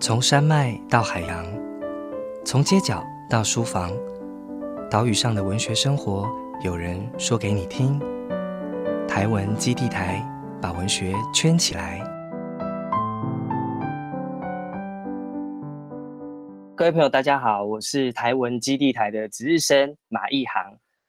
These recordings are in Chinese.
从山脉到海洋，从街角到书房，岛屿上的文学生活，有人说给你听。台文基地台把文学圈起来。各位朋友，大家好，我是台文基地台的值日生马一航。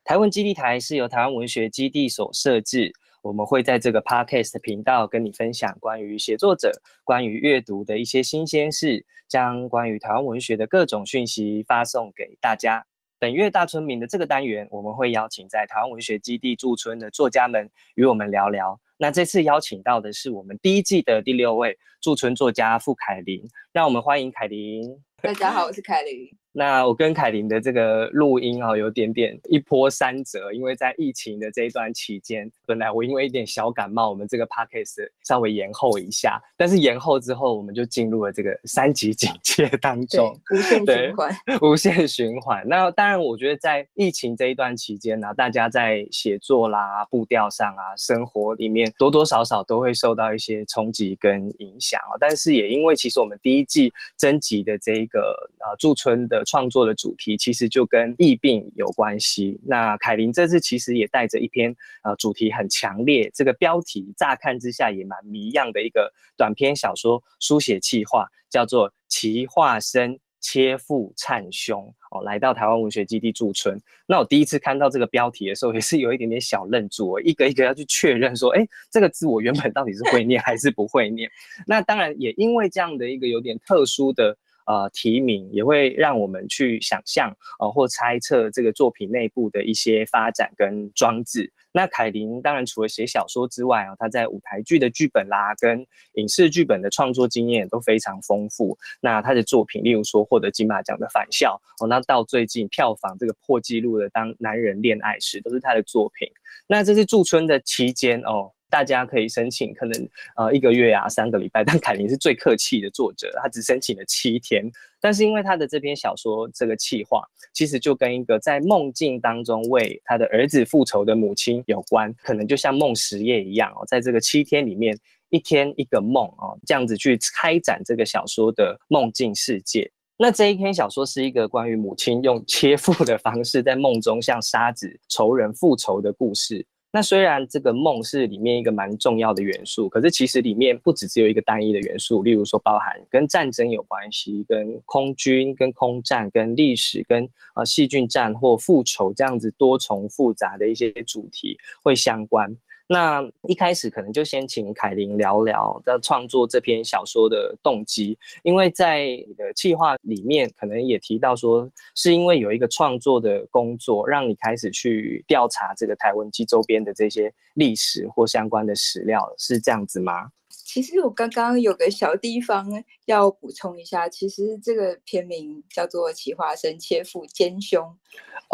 台文基地台是由台湾文学基地所设置。我们会在这个 podcast 频道跟你分享关于写作者、关于阅读的一些新鲜事，将关于台湾文学的各种讯息发送给大家。本月大村民的这个单元，我们会邀请在台湾文学基地驻村的作家们与我们聊聊。那这次邀请到的是我们第一季的第六位驻村作家傅凯琳，让我们欢迎凯琳。大家好，我是凯琳。那我跟凯琳的这个录音啊，有点点一波三折，因为在疫情的这一段期间，本来我因为一点小感冒，我们这个 podcast 稍微延后一下，但是延后之后，我们就进入了这个三级警戒当中，无限循环，无限循环。那当然，我觉得在疫情这一段期间呢，大家在写作啦、步调上啊、生活里面多多少少都会受到一些冲击跟影响啊。但是也因为其实我们第一季征集的这一个呃驻村的。创作的主题其实就跟疫病有关系。那凯琳这次其实也带着一篇呃主题很强烈，这个标题乍看之下也蛮谜样的一个短篇小说书写计划，叫做《奇化身切腹忏胸》哦，来到台湾文学基地驻村。那我第一次看到这个标题的时候，也是有一点点小愣住，一个一个要去确认说，哎，这个字我原本到底是会念还是不会念？那当然也因为这样的一个有点特殊的。呃，提名也会让我们去想象，呃，或猜测这个作品内部的一些发展跟装置。那凯琳当然除了写小说之外啊，他在舞台剧的剧本啦，跟影视剧本的创作经验都非常丰富。那他的作品，例如说获得金马奖的《返校》哦，那到最近票房这个破纪录的《当男人恋爱时》，都是他的作品。那这是驻村的期间哦。大家可以申请，可能呃一个月啊，三个礼拜。但凯琳是最客气的作者，他只申请了七天。但是因为他的这篇小说这个企划，其实就跟一个在梦境当中为他的儿子复仇的母亲有关，可能就像梦十夜一样哦，在这个七天里面，一天一个梦哦，这样子去开展这个小说的梦境世界。那这一篇小说是一个关于母亲用切腹的方式在梦中向杀子仇人复仇的故事。那虽然这个梦是里面一个蛮重要的元素，可是其实里面不只只有一个单一的元素，例如说包含跟战争有关系、跟空军、跟空战、跟历史、跟呃细菌战或复仇这样子多重复杂的一些主题会相关。那一开始可能就先请凯琳聊聊在创作这篇小说的动机，因为在你的计划里面可能也提到说，是因为有一个创作的工作，让你开始去调查这个台湾机周边的这些历史或相关的史料，是这样子吗？其实我刚刚有个小地方要补充一下，其实这个片名叫做《奇花生切腹煎胸》，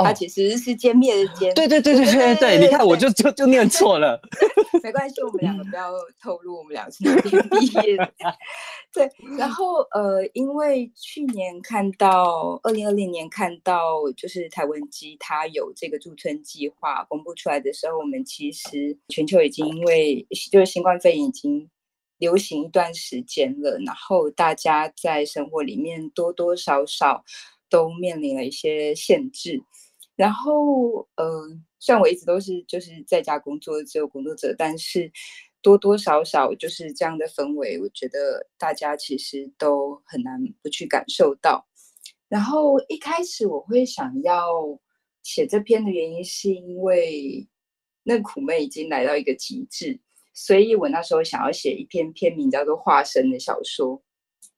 它其实是歼灭的歼。对对对对对对，你看我就就就念错了。没关系，我们两个不要透露我们两个是哪边毕业的。对，然后呃，因为去年看到二零二零年看到就是台文基它有这个驻村计划公布出来的时候，我们其实全球已经因为就是新冠肺炎已经。流行一段时间了，然后大家在生活里面多多少少都面临了一些限制。然后，呃，虽然我一直都是就是在家工作自由工作者，但是多多少少就是这样的氛围，我觉得大家其实都很难不去感受到。然后一开始我会想要写这篇的原因，是因为那苦闷已经来到一个极致。所以我那时候想要写一篇篇名叫做《化身》的小说，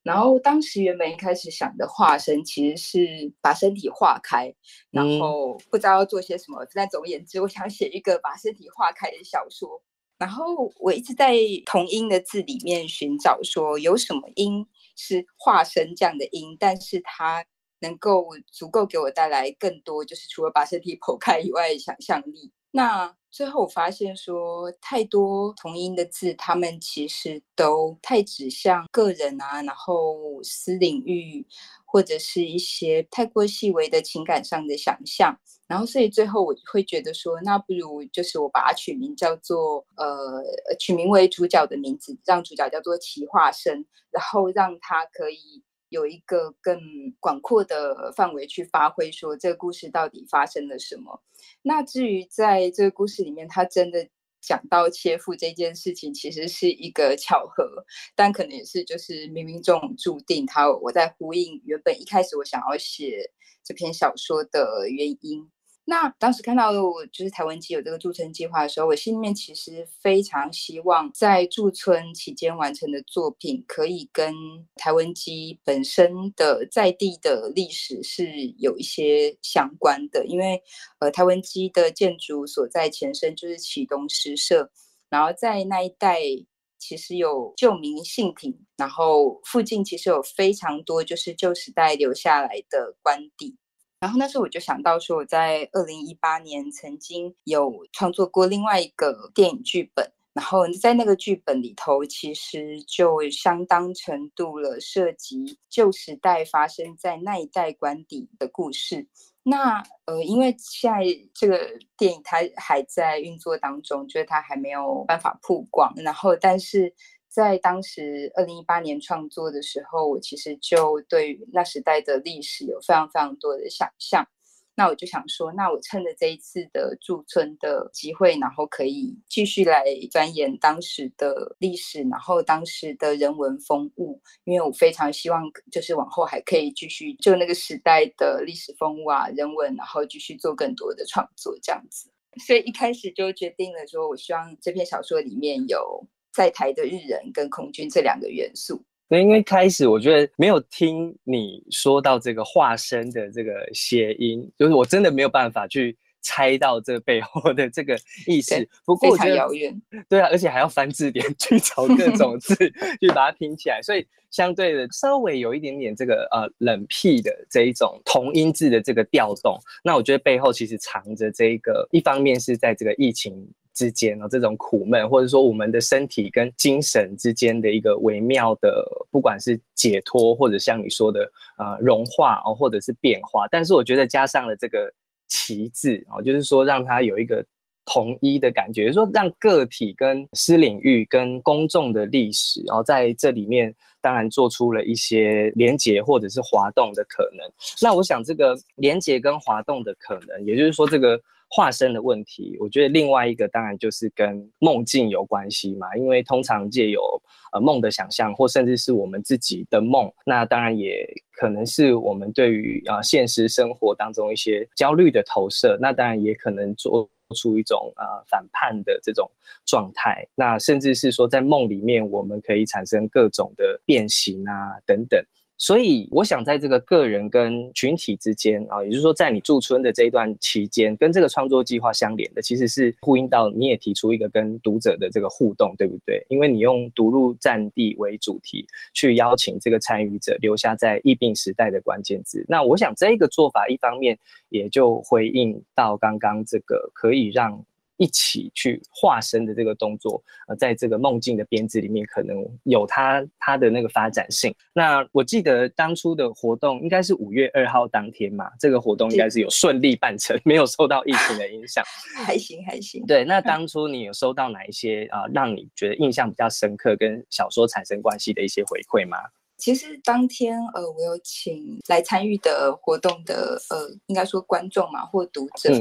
然后当时原本一开始想的化身其实是把身体化开，然后不知道要做些什么。但总而言之，我想写一个把身体化开的小说。然后我一直在同音的字里面寻找，说有什么音是化身这样的音，但是它能够足够给我带来更多，就是除了把身体剖开以外的想象力。那最后我发现说，太多同音的字，他们其实都太指向个人啊，然后私领域，或者是一些太过细微的情感上的想象。然后，所以最后我会觉得说，那不如就是我把它取名叫做呃，取名为主角的名字，让主角叫做奇化生，然后让他可以有一个更广阔的范围去发挥，说这个故事到底发生了什么。那至于在这个故事里面，他真的讲到切腹这件事情，其实是一个巧合，但可能也是就是冥冥中注定。他我在呼应原本一开始我想要写这篇小说的原因。那当时看到就是台湾基有这个驻村计划的时候，我心里面其实非常希望在驻村期间完成的作品，可以跟台湾基本身的在地的历史是有一些相关的。因为呃，台湾基的建筑所在前身就是启东诗社，然后在那一带其实有旧民信亭，然后附近其实有非常多就是旧时代留下来的官邸。然后那时候我就想到说，我在二零一八年曾经有创作过另外一个电影剧本，然后在那个剧本里头，其实就相当程度了涉及旧时代发生在那一代官邸的故事。那呃，因为现在这个电影它还在运作当中，就是它还没有办法曝光，然后但是。在当时二零一八年创作的时候，我其实就对那时代的历史有非常非常多的想象。那我就想说，那我趁着这一次的驻村的机会，然后可以继续来钻研当时的历史，然后当时的人文风物，因为我非常希望就是往后还可以继续就那个时代的历史风物啊、人文，然后继续做更多的创作这样子。所以一开始就决定了说，我希望这篇小说里面有。在台的日人跟空军这两个元素，对，因为开始我觉得没有听你说到这个化身的这个谐音，就是我真的没有办法去猜到这背后的这个意思。不过我觉得遥远，对啊，而且还要翻字典 去找各种字去把它拼起来，所以相对的稍微有一点点这个呃冷僻的这一种同音字的这个调动。那我觉得背后其实藏着这一个，一方面是在这个疫情。之间哦，这种苦闷，或者说我们的身体跟精神之间的一个微妙的，不管是解脱，或者像你说的呃融化哦，或者是变化。但是我觉得加上了这个“旗”字哦，就是说让它有一个统一的感觉，说让个体跟私领域跟公众的历史，然后在这里面当然做出了一些连结或者是滑动的可能。那我想这个连结跟滑动的可能，也就是说这个。化身的问题，我觉得另外一个当然就是跟梦境有关系嘛，因为通常借由呃梦的想象，或甚至是我们自己的梦，那当然也可能是我们对于啊现实生活当中一些焦虑的投射，那当然也可能做出一种啊反叛的这种状态，那甚至是说在梦里面我们可以产生各种的变形啊等等。所以，我想在这个个人跟群体之间啊，也就是说，在你驻村的这一段期间，跟这个创作计划相连的，其实是呼应到你也提出一个跟读者的这个互动，对不对？因为你用读入战地为主题，去邀请这个参与者留下在疫病时代的关键字。那我想这个做法，一方面也就回应到刚刚这个可以让。一起去化身的这个动作，呃，在这个梦境的编制里面，可能有它它的那个发展性。那我记得当初的活动应该是五月二号当天嘛，这个活动应该是有顺利办成，没有受到疫情的影响，还行还行。对，那当初你有收到哪一些啊，让你觉得印象比较深刻，跟小说产生关系的一些回馈吗？其实当天，呃，我有请来参与的活动的，呃，应该说观众嘛，或读者。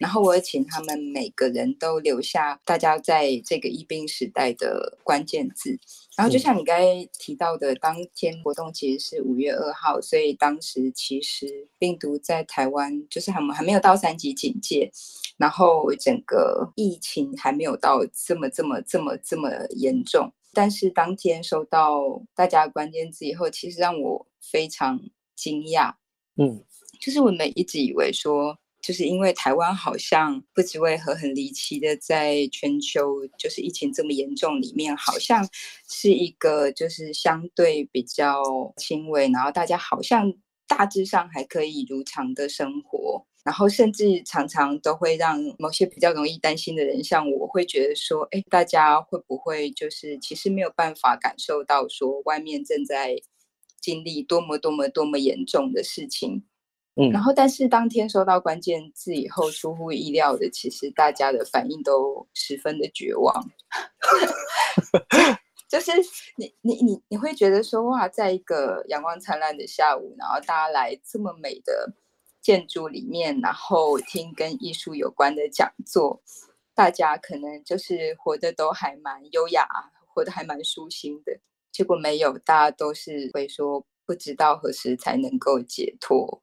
然后我也请他们每个人都留下大家在这个疫病时代的关键字。然后就像你刚才提到的，当天活动其实是五月二号，所以当时其实病毒在台湾就是还还没有到三级警戒，然后整个疫情还没有到这么这么这么这么严重。但是当天收到大家关键字以后，其实让我非常惊讶。嗯，就是我们一直以为说。就是因为台湾好像不知为何很离奇的，在全球就是疫情这么严重里面，好像是一个就是相对比较轻微，然后大家好像大致上还可以如常的生活，然后甚至常常都会让某些比较容易担心的人，像我会觉得说，哎，大家会不会就是其实没有办法感受到说外面正在经历多么多么多么严重的事情。然后，但是当天收到关键字以后，出乎意料的，其实大家的反应都十分的绝望。就是你你你你会觉得说哇，在一个阳光灿烂的下午，然后大家来这么美的建筑里面，然后听跟艺术有关的讲座，大家可能就是活得都还蛮优雅，活得还蛮舒心的。结果没有，大家都是会说不知道何时才能够解脱。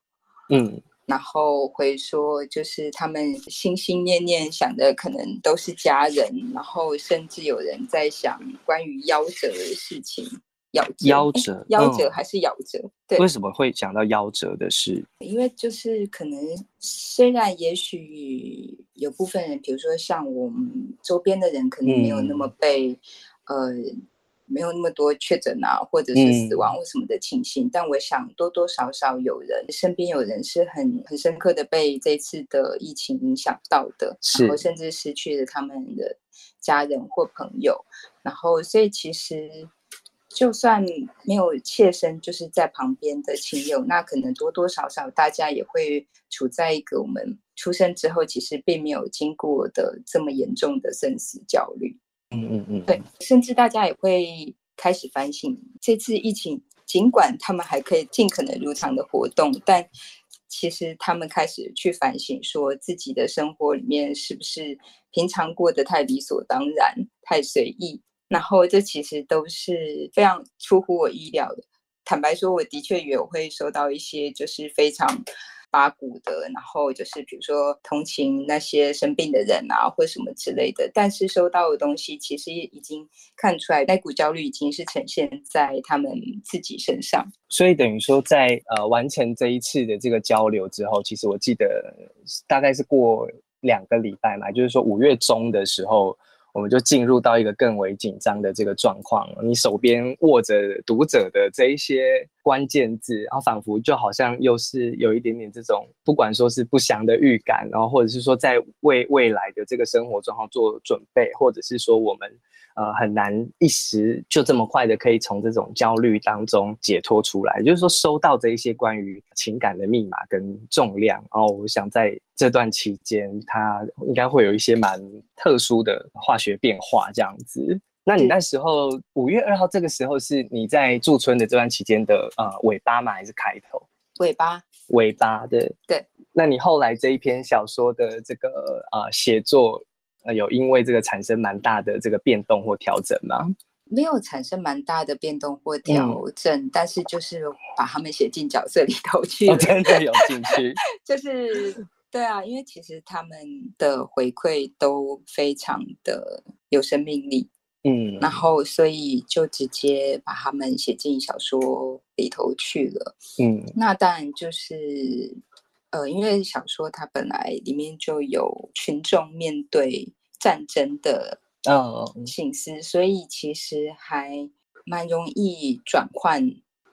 嗯。然后会说，就是他们心心念念想的可能都是家人，然后甚至有人在想关于夭折的事情。夭夭折，夭折还是夭折？对，为什么会讲到夭折的事？因为就是可能，虽然也许有部分人，比如说像我们周边的人，可能没有那么被呃。没有那么多确诊啊，或者是死亡或什么的情形，但我想多多少少有人身边有人是很很深刻的被这次的疫情影响到的，然后甚至失去了他们的家人或朋友，然后所以其实就算没有切身就是在旁边的亲友，那可能多多少少大家也会处在一个我们出生之后其实并没有经过的这么严重的生死焦虑。嗯嗯嗯，对，甚至大家也会开始反省，这次疫情，尽管他们还可以尽可能如常的活动，但其实他们开始去反省，说自己的生活里面是不是平常过得太理所当然、太随意，然后这其实都是非常出乎我意料的。坦白说，我的确也会收到一些就是非常。八股的，然后就是比如说同情那些生病的人啊，或什么之类的。但是收到的东西其实已经看出来，那股焦虑已经是呈现在他们自己身上。所以等于说，在呃完成这一次的这个交流之后，其实我记得大概是过两个礼拜嘛，就是说五月中的时候。我们就进入到一个更为紧张的这个状况。你手边握着读者的这一些关键字，然后仿佛就好像又是有一点点这种，不管说是不祥的预感，然后或者是说在为未来的这个生活状况做准备，或者是说我们。呃，很难一时就这么快的可以从这种焦虑当中解脱出来。就是说，收到这一些关于情感的密码跟重量，然后我想在这段期间，它应该会有一些蛮特殊的化学变化这样子。那你那时候五月二号这个时候是你在驻村的这段期间的呃尾巴吗？还是开头？尾巴，尾巴的。对。那你后来这一篇小说的这个呃写作？有因为这个产生蛮大的这个变动或调整吗？没有产生蛮大的变动或调整，但是就是把他们写进角色里头去，真的有进去。就是对啊，因为其实他们的回馈都非常的有生命力，嗯，然后所以就直接把他们写进小说里头去了，嗯，那当然就是。呃，因为小说它本来里面就有群众面对战争的呃心思，所以其实还蛮容易转换，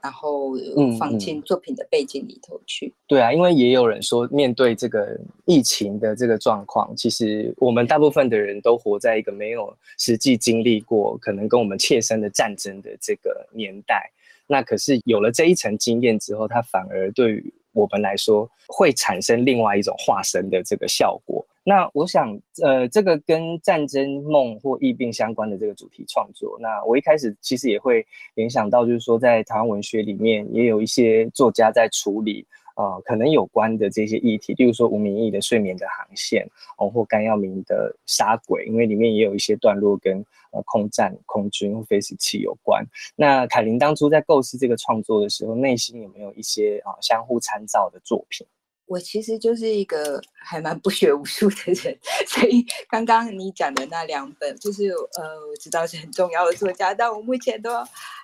然后放进作品的背景里头去。对啊，因为也有人说，面对这个疫情的这个状况，其实我们大部分的人都活在一个没有实际经历过，可能跟我们切身的战争的这个年代。那可是有了这一层经验之后，他反而对于我们来说会产生另外一种化身的这个效果。那我想，呃，这个跟战争梦或疫病相关的这个主题创作，那我一开始其实也会联想到，就是说在台湾文学里面也有一些作家在处理。呃，可能有关的这些议题，例如说无名义的《睡眠的航线》，哦，或甘耀明的《杀鬼》，因为里面也有一些段落跟呃空战、空军或飞行器有关。那凯琳当初在构思这个创作的时候，内心有没有一些啊相互参照的作品？我其实就是一个还蛮不学无术的人，所以刚刚你讲的那两本，就是呃，我知道是很重要的作家，但我目前都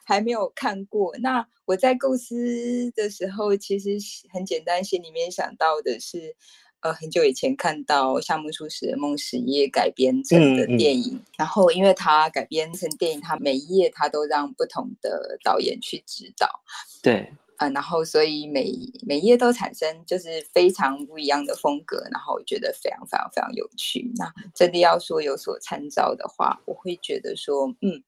还没有看过。那我在构思的时候，其实很简单，心里面想到的是，呃，很久以前看到夏目漱石的《梦十夜》改编成的电影，然后因为它改编成电影，它每一页它都让不同的导演去指导，对。嗯，然后所以每每页都产生就是非常不一样的风格，然后我觉得非常非常非常有趣。那真的要说有所参照的话，我会觉得说，嗯，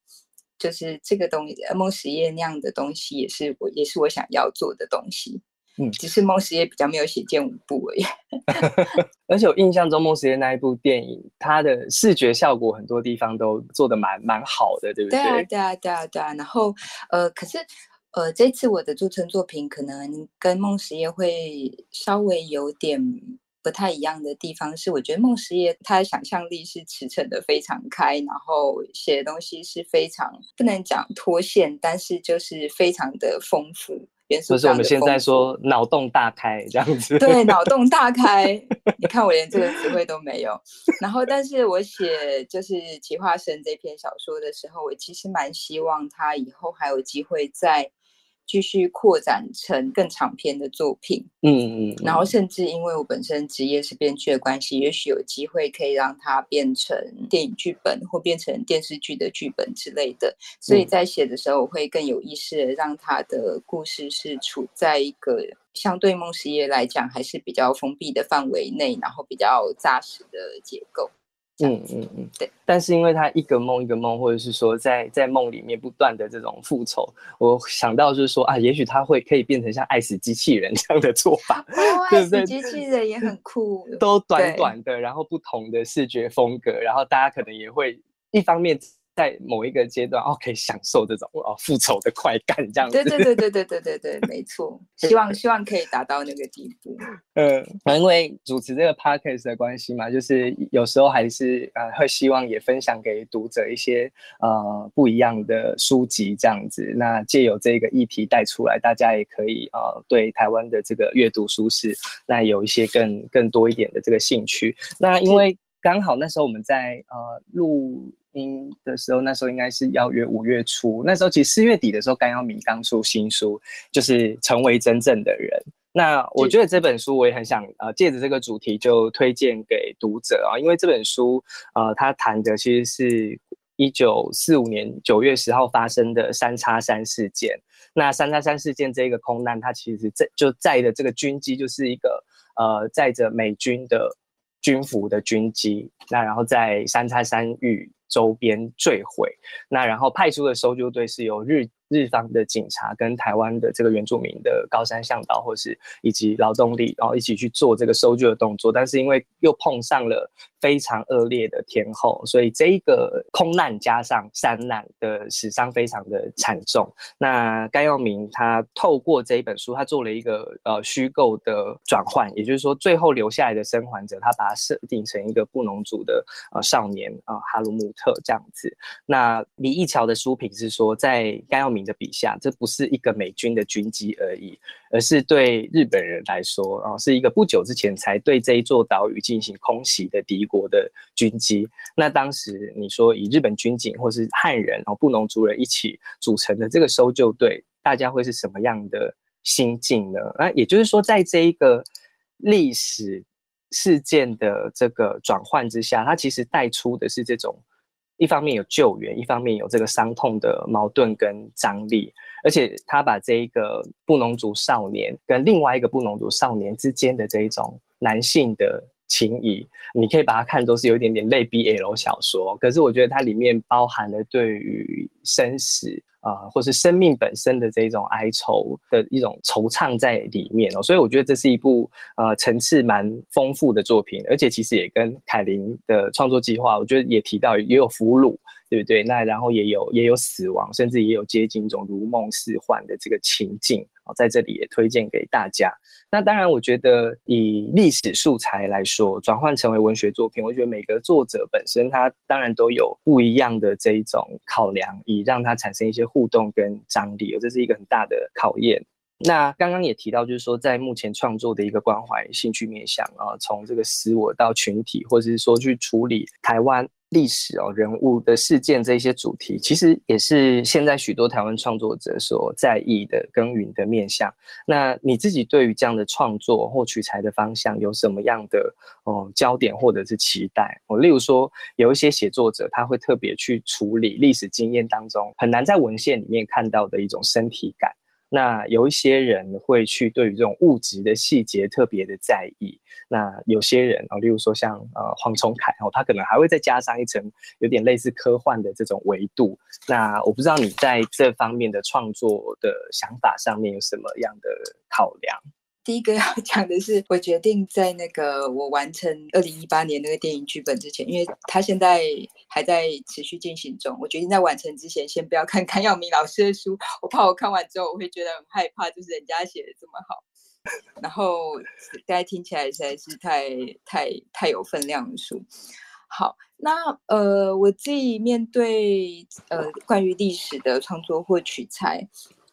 就是这个东西，梦实业那样的东西，也是我也是我想要做的东西。嗯，只是梦时夜比较没有写剑舞步而已。而且我印象中梦时夜那一部电影，它的视觉效果很多地方都做的蛮蛮好的，对不对？对啊，对啊，对啊，对啊。然后呃，可是呃，这次我的驻村作品可能跟梦十夜会稍微有点不太一样的地方，是我觉得梦十夜他的想象力是驰骋的非常开，然后写的东西是非常不能讲脱线，但是就是非常的丰富。就是我们现在说脑洞大开这样子，对，脑洞大 开。你看我连这个词汇都没有。然后，但是我写就是《奇化生》这篇小说的时候，我其实蛮希望他以后还有机会在。继续扩展成更长篇的作品，嗯嗯，然后甚至因为我本身职业是编剧的关系，也许有机会可以让它变成电影剧本或变成电视剧的剧本之类的。所以在写的时候，我会更有意识的让他的故事是处在一个相对梦实业来讲还是比较封闭的范围内，然后比较扎实的结构。嗯嗯嗯，对。但是因为他一个梦一个梦，或者是说在在梦里面不断的这种复仇，我想到就是说啊，也许他会可以变成像爱死机器人这样的做法，爱死机器人也很酷，都短短的，然后不同的视觉风格，然后大家可能也会一方面。在某一个阶段哦，可以享受这种哦复仇的快感，这样子。对对对对对对对对，没错。希望希望可以达到那个地步。嗯，因为主持这个 podcast 的关系嘛，就是有时候还是呃会希望也分享给读者一些呃不一样的书籍这样子。那借由这个议题带出来，大家也可以呃对台湾的这个阅读书适，那有一些更更多一点的这个兴趣。那因为刚好那时候我们在呃录。音的时候，那时候应该是邀约五月初，那时候其实四月底的时候，甘耀明刚出新书，就是成为真正的人。那我觉得这本书我也很想呃借着这个主题就推荐给读者啊，因为这本书呃他谈的其实是一九四五年九月十号发生的三叉山事件。那三叉山事件这个空难，它其实载就载的这个军机就是一个呃载着美军的军服的军机，那然后在三叉山遇。周边坠毁，那然后派出的搜救队是由日。日方的警察跟台湾的这个原住民的高山向导，或是以及劳动力，然后一起去做这个搜救的动作。但是因为又碰上了非常恶劣的天候，所以这一个空难加上山难的死伤非常的惨重。那甘耀明他透过这一本书，他做了一个呃虚构的转换，也就是说最后留下来的生还者，他把它设定成一个布农族的呃少年啊哈鲁姆特特这样子。那李义桥的书评是说，在甘耀明。的笔下，这不是一个美军的军机而已，而是对日本人来说，啊，是一个不久之前才对这一座岛屿进行空袭的敌国的军机。那当时你说以日本军警或是汉人哦布农族人一起组成的这个搜救队，大家会是什么样的心境呢？那也就是说，在这一个历史事件的这个转换之下，它其实带出的是这种。一方面有救援，一方面有这个伤痛的矛盾跟张力，而且他把这一个布农族少年跟另外一个布农族少年之间的这一种男性的情谊，你可以把它看作是有一点点类 BL 小说，可是我觉得它里面包含了对于生死。啊，或是生命本身的这种哀愁的一种惆怅在里面哦，所以我觉得这是一部呃层次蛮丰富的作品，而且其实也跟凯琳的创作计划，我觉得也提到也有俘虏，对不对？那然后也有也有死亡，甚至也有接近一种如梦似幻的这个情境哦，在这里也推荐给大家。那当然，我觉得以历史素材来说，转换成为文学作品，我觉得每个作者本身他当然都有不一样的这一种考量，以让它产生一些互动跟张力，这是一个很大的考验。那刚刚也提到，就是说在目前创作的一个关怀兴趣面向啊，从这个私我到群体，或者是说去处理台湾。历史哦，人物的事件这些主题，其实也是现在许多台湾创作者所在意的耕耘的面向。那你自己对于这样的创作或取材的方向有什么样的哦焦点或者是期待？哦，例如说有一些写作者他会特别去处理历史经验当中很难在文献里面看到的一种身体感。那有一些人会去对于这种物质的细节特别的在意，那有些人哦，例如说像呃黄崇凯哦，他可能还会再加上一层有点类似科幻的这种维度。那我不知道你在这方面的创作的想法上面有什么样的考量？第一个要 讲的是，我决定在那个我完成二零一八年那个电影剧本之前，因为他现在还在持续进行中，我决定在完成之前先不要看康耀明老师的书，我怕我看完之后我会觉得很害怕，就是人家写的这么好，然后大家听起来实在是太太太有分量的书。好，那呃，我自己面对呃关于历史的创作或取材。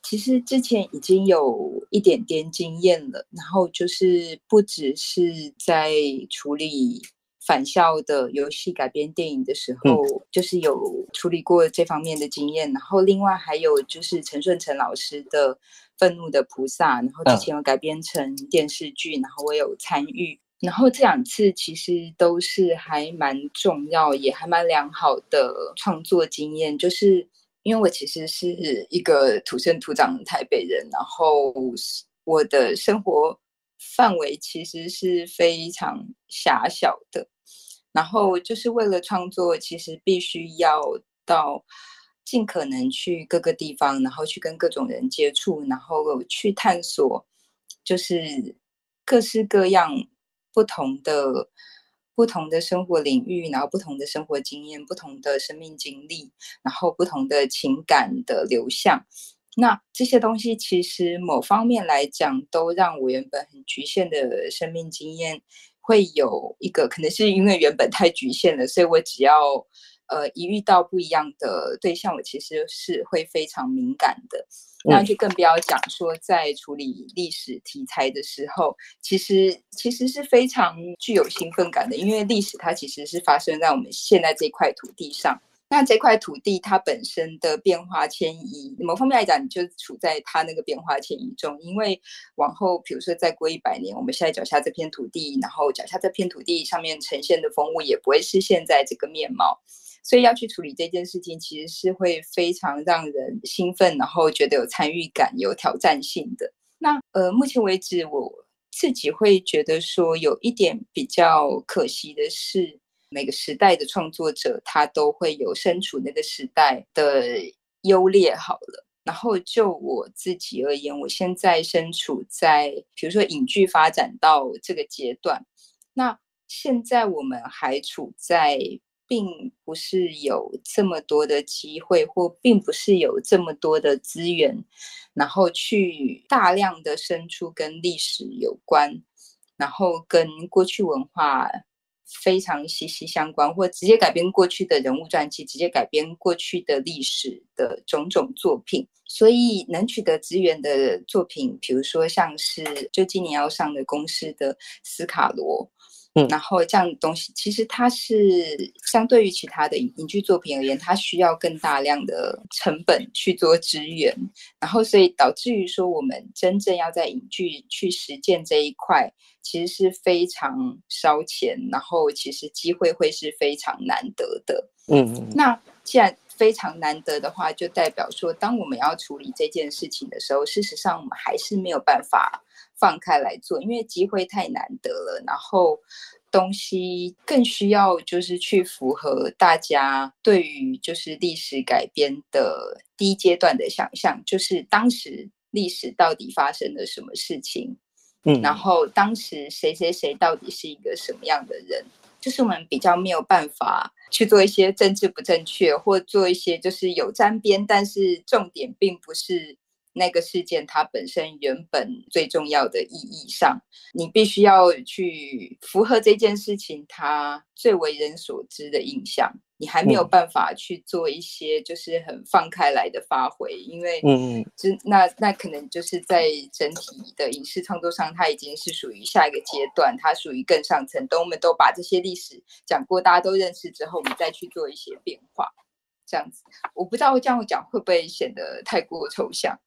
其实之前已经有一点点经验了，然后就是不只是在处理返校的游戏改编电影的时候，就是有处理过这方面的经验，然后另外还有就是陈顺成老师的《愤怒的菩萨》，然后之前有改编成电视剧，然后我有参与，然后这两次其实都是还蛮重要，也还蛮良好的创作经验，就是。因为我其实是一个土生土长的台北人，然后我的生活范围其实是非常狭小的，然后就是为了创作，其实必须要到尽可能去各个地方，然后去跟各种人接触，然后去探索，就是各式各样不同的。不同的生活领域，然后不同的生活经验，不同的生命经历，然后不同的情感的流向，那这些东西其实某方面来讲，都让我原本很局限的生命经验，会有一个可能是因为原本太局限了，所以我只要。呃，一遇到不一样的对象，我其实是会非常敏感的。那就更不要讲说，在处理历史题材的时候，其实其实是非常具有兴奋感的，因为历史它其实是发生在我们现在这块土地上。那这块土地它本身的变化迁移，某方面来讲，你就处在它那个变化迁移中。因为往后，比如说再过一百年，我们现在脚下这片土地，然后脚下这片土地上面呈现的风物，也不会是现在这个面貌。所以要去处理这件事情，其实是会非常让人兴奋，然后觉得有参与感、有挑战性的。那呃，目前为止，我自己会觉得说，有一点比较可惜的是，每个时代的创作者他都会有身处那个时代的优劣。好了，然后就我自己而言，我现在身处在比如说影剧发展到这个阶段，那现在我们还处在。并不是有这么多的机会，或并不是有这么多的资源，然后去大量的生出跟历史有关，然后跟过去文化非常息息相关，或直接改编过去的人物传记，直接改编过去的历史的种种作品。所以能取得资源的作品，比如说像是就今年要上的公司的斯卡罗。嗯，然后这样的东西，其实它是相对于其他的影剧作品而言，它需要更大量的成本去做支援，然后所以导致于说，我们真正要在影剧去实践这一块，其实是非常烧钱，然后其实机会会是非常难得的。嗯，那既然非常难得的话，就代表说，当我们要处理这件事情的时候，事实上我们还是没有办法。放开来做，因为机会太难得了，然后东西更需要就是去符合大家对于就是历史改编的第一阶段的想象，就是当时历史到底发生了什么事情，嗯，然后当时谁谁谁到底是一个什么样的人，就是我们比较没有办法去做一些政治不正确，或做一些就是有沾边，但是重点并不是。那个事件它本身原本最重要的意义上，你必须要去符合这件事情它最为人所知的印象，你还没有办法去做一些就是很放开来的发挥，因为嗯，就那那可能就是在整体的影视创作上，它已经是属于下一个阶段，它属于更上层。等我们都把这些历史讲过，大家都认识之后，我们再去做一些变化，这样子，我不知道这样讲会不会显得太过抽象。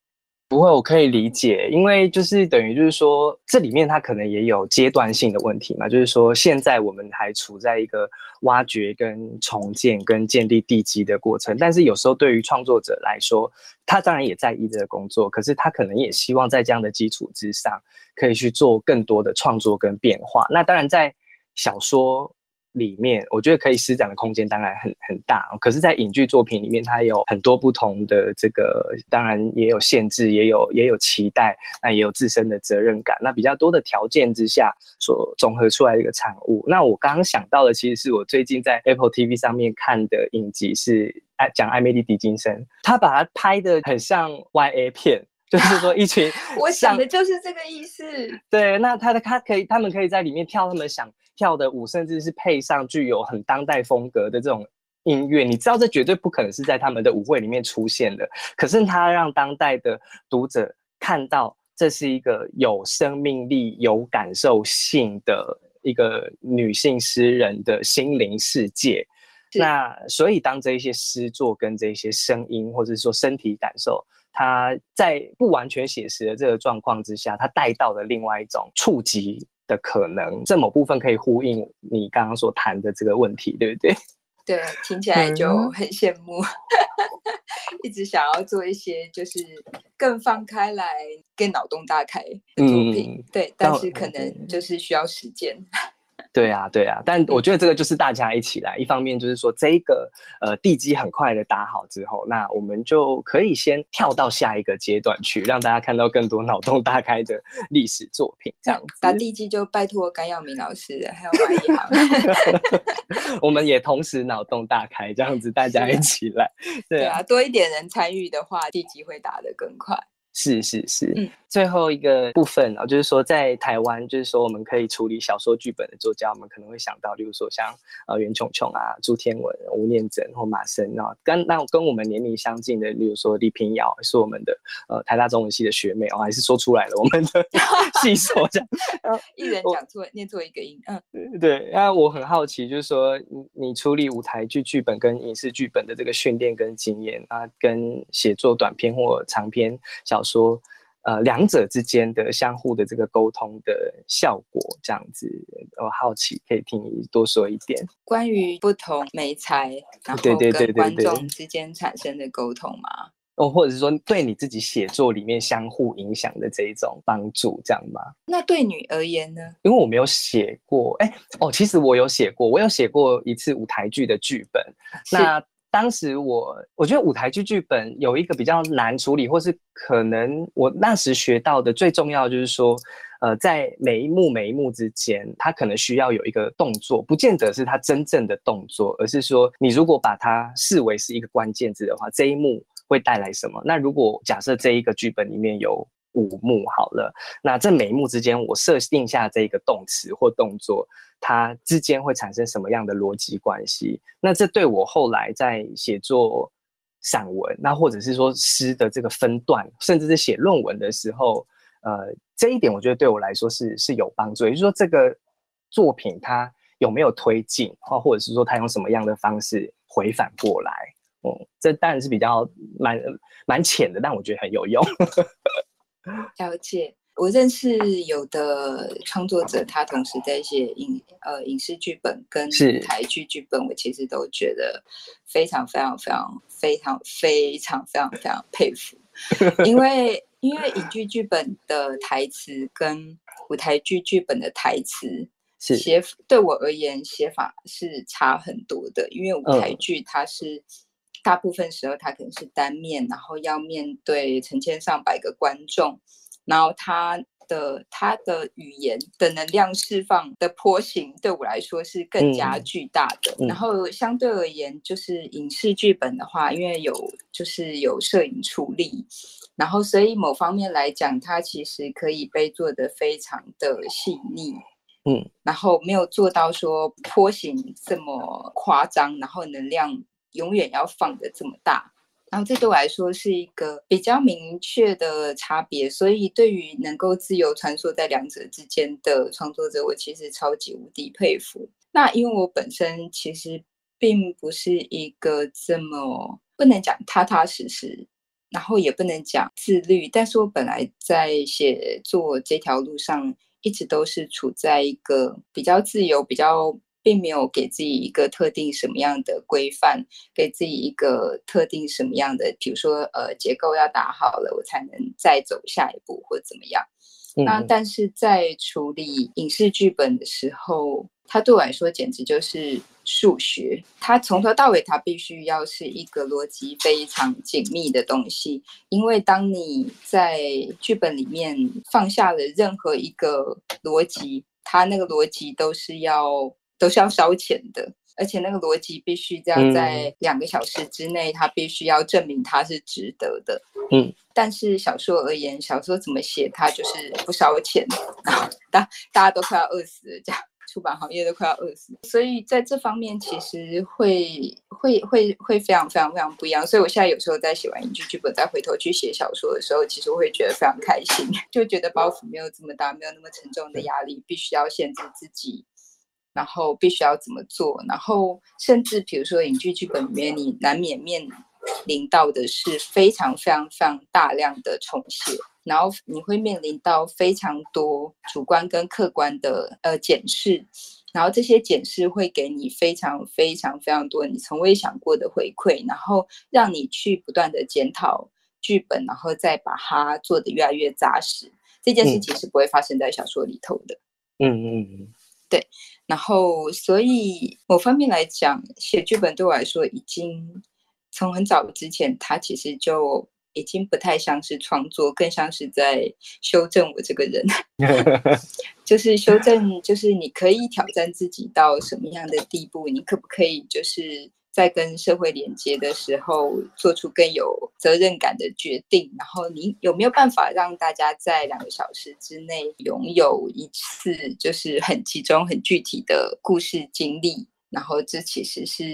不会，我可以理解，因为就是等于就是说，这里面它可能也有阶段性的问题嘛。就是说，现在我们还处在一个挖掘、跟重建、跟建立地基的过程。但是有时候对于创作者来说，他当然也在意这个工作，可是他可能也希望在这样的基础之上，可以去做更多的创作跟变化。那当然，在小说里面，我觉得可以施展的空间当然很很大。可是，在影剧作品里面，它有很多不同的这个，当然也有限制，也有也有期待，那也有自身的责任感。那比较多的条件之下所综合出来的一个产物。那我刚刚想到的，其实是我最近在 Apple TV 上面看的影集，是爱讲艾米丽·狄金森，他把它拍的很像 YA 片。就是说，一群 我想的就是这个意思。对，那他的他可以，他们可以在里面跳他们想跳的舞，甚至是配上具有很当代风格的这种音乐。你知道，这绝对不可能是在他们的舞会里面出现的。可是他让当代的读者看到，这是一个有生命力、有感受性的一个女性诗人的心灵世界。那所以，当这一些诗作跟这些声音，或者说身体感受。它在不完全写实的这个状况之下，它带到了另外一种触及的可能，这某部分可以呼应你刚刚所谈的这个问题，对不对？对，听起来就很羡慕，一直想要做一些就是更放开来、更脑洞大开的作品，对，但是可能就是需要时间。对啊，对啊，但我觉得这个就是大家一起来。一方面就是说，这一个呃地基很快的打好之后，那我们就可以先跳到下一个阶段去，让大家看到更多脑洞大开的历史作品。这样子，打地基就拜托甘耀明老师，还有马一航，我们也同时脑洞大开，这样子大家一起来。对啊，多一点人参与的话，地基会打得更快。是是是，嗯，最后一个部分啊，就是说在台湾，就是说我们可以处理小说剧本的作家，我们可能会想到，例如说像呃袁琼琼啊、朱天文、吴念真或马生啊，跟那跟我们年龄相近的，例如说李平遥是我们的呃台大中文系的学妹哦，还是说出来了我们的 系所这样，一人讲错念错一个音，嗯，对，那我很好奇，就是说你你处理舞台剧剧本跟影视剧本的这个训练跟经验啊，跟写作短篇或长篇小。说，呃，两者之间的相互的这个沟通的效果，这样子，我好奇，可以听你多说一点关于不同媒材，然后跟观众之间产生的沟通吗？哦，或者是说对你自己写作里面相互影响的这一种帮助，这样吗？那对你而言呢？因为我没有写过，哎，哦，其实我有写过，我有写过一次舞台剧的剧本，那。当时我我觉得舞台剧剧本有一个比较难处理，或是可能我那时学到的最重要就是说，呃，在每一幕每一幕之间，它可能需要有一个动作，不见得是它真正的动作，而是说你如果把它视为是一个关键字的话，这一幕会带来什么？那如果假设这一个剧本里面有五幕好了，那这每一幕之间我设定下这一个动词或动作。它之间会产生什么样的逻辑关系？那这对我后来在写作散文，那或者是说诗的这个分段，甚至是写论文的时候，呃，这一点我觉得对我来说是是有帮助。也就是说，这个作品它有没有推进，或或者是说它用什么样的方式回返过来？嗯，这当然是比较蛮蛮浅的，但我觉得很有用。了解。我认识有的创作者，他同时在写影呃影视剧本跟台剧剧本，我其实都觉得非常非常非常非常非常非常非常佩服，因为因为影剧剧本的台词跟舞台剧剧本的台词写对我而言写法是差很多的，因为舞台剧它是大部分时候他可能是单面，然后要面对成千上百个观众。然后他的他的语言的能量释放的波形对我来说是更加巨大的。然后相对而言，就是影视剧本的话，因为有就是有摄影处理，然后所以某方面来讲，它其实可以被做的非常的细腻，嗯，然后没有做到说坡形这么夸张，然后能量永远要放的这么大。然后这对我来说是一个比较明确的差别，所以对于能够自由穿梭在两者之间的创作者，我其实超级无敌佩服。那因为我本身其实并不是一个这么不能讲踏踏实实，然后也不能讲自律，但是我本来在写作这条路上一直都是处在一个比较自由、比较。并没有给自己一个特定什么样的规范，给自己一个特定什么样的，比如说呃结构要打好了，我才能再走下一步或怎么样。那但是在处理影视剧本的时候，它对我来说简直就是数学。它从头到尾，它必须要是一个逻辑非常紧密的东西。因为当你在剧本里面放下了任何一个逻辑，它那个逻辑都是要都是要烧钱的。而且那个逻辑必须要在两个小时之内，他必须要证明他是值得的。嗯，但是小说而言，小说怎么写，它就是不烧钱，大大家都快要饿死了，这样出版行业都快要饿死。所以在这方面，其实会会会会非常非常非常不一样。所以我现在有时候在写完一句剧本，再回头去写小说的时候，其实我会觉得非常开心，就觉得包袱没有这么大，没有那么沉重的压力，必须要限制自己。然后必须要怎么做？然后甚至比如说影剧剧本里面，你难免面临到的是非常非常非常大量的重写，然后你会面临到非常多主观跟客观的呃检视，然后这些检视会给你非常非常非常多你从未想过的回馈，然后让你去不断的检讨剧本，然后再把它做得越来越扎实。这件事情是不会发生在小说里头的。嗯嗯嗯。对，然后所以某方面来讲，写剧本对我来说，已经从很早之前，它其实就已经不太像是创作，更像是在修正我这个人，就是修正，就是你可以挑战自己到什么样的地步，你可不可以就是。在跟社会连接的时候，做出更有责任感的决定。然后，你有没有办法让大家在两个小时之内拥有一次就是很集中、很具体的故事经历？然后，这其实是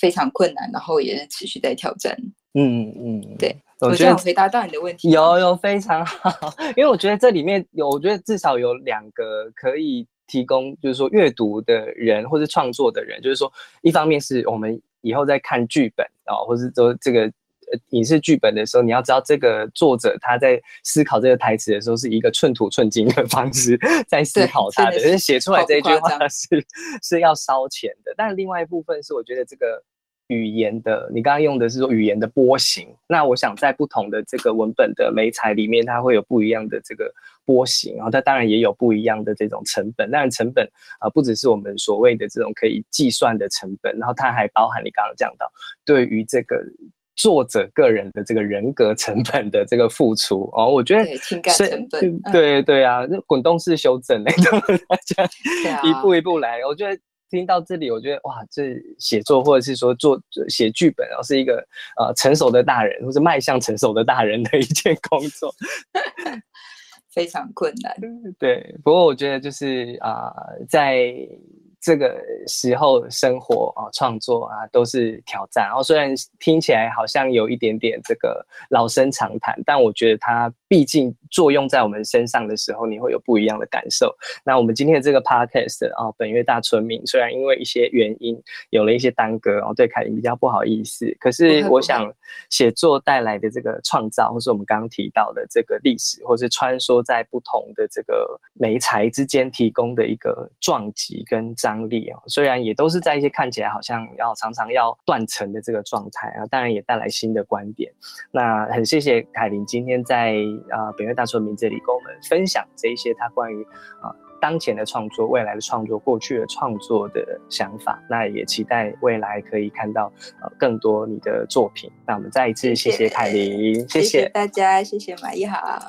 非常困难，然后也是持续在挑战。嗯嗯，对，我觉得回答到你的问题，有有非常好，因为我觉得这里面有，我觉得至少有两个可以。提供就是说阅读的人或是创作的人，就是说一方面是我们以后在看剧本啊，或是说这个影视剧本的时候，你要知道这个作者他在思考这个台词的时候，是一个寸土寸金的方式在思考他的，是写出来这句话是是要烧钱的。但另外一部分是我觉得这个。语言的，你刚刚用的是说语言的波形，那我想在不同的这个文本的媒材里面，它会有不一样的这个波形，然后它当然也有不一样的这种成本。当然成本啊，不只是我们所谓的这种可以计算的成本，然后它还包含你刚刚讲到对于这个作者个人的这个人格成本的这个付出哦。我觉得情感成本，对对啊，那滚动式修正那种，大家一步一步来，我觉得。听到这里，我觉得哇，这写作或者是说做写剧本，然后是一个呃成熟的大人，或是迈向成熟的大人的一件工作，非常困难。对，不过我觉得就是啊，在。这个时候生活啊，创作啊，都是挑战。然后虽然听起来好像有一点点这个老生常谈，但我觉得它毕竟作用在我们身上的时候，你会有不一样的感受。那我们今天的这个 podcast 啊，本月大村民，虽然因为一些原因有了一些耽搁，然后对凯琳比较不好意思，可是我想写作带来的这个创造，或是我们刚刚提到的这个历史，或是穿梭在不同的这个媒材之间提供的一个撞击跟张。力哦，虽然也都是在一些看起来好像要常常要断层的这个状态啊，当然也带来新的观点。那很谢谢凯琳今天在啊北岳大说明这里跟我们分享这一些他关于啊当前的创作、未来的创作、过去的创作的想法。那也期待未来可以看到呃更多你的作品。那我们再一次谢谢凯琳，谢谢大家，谢谢马一航。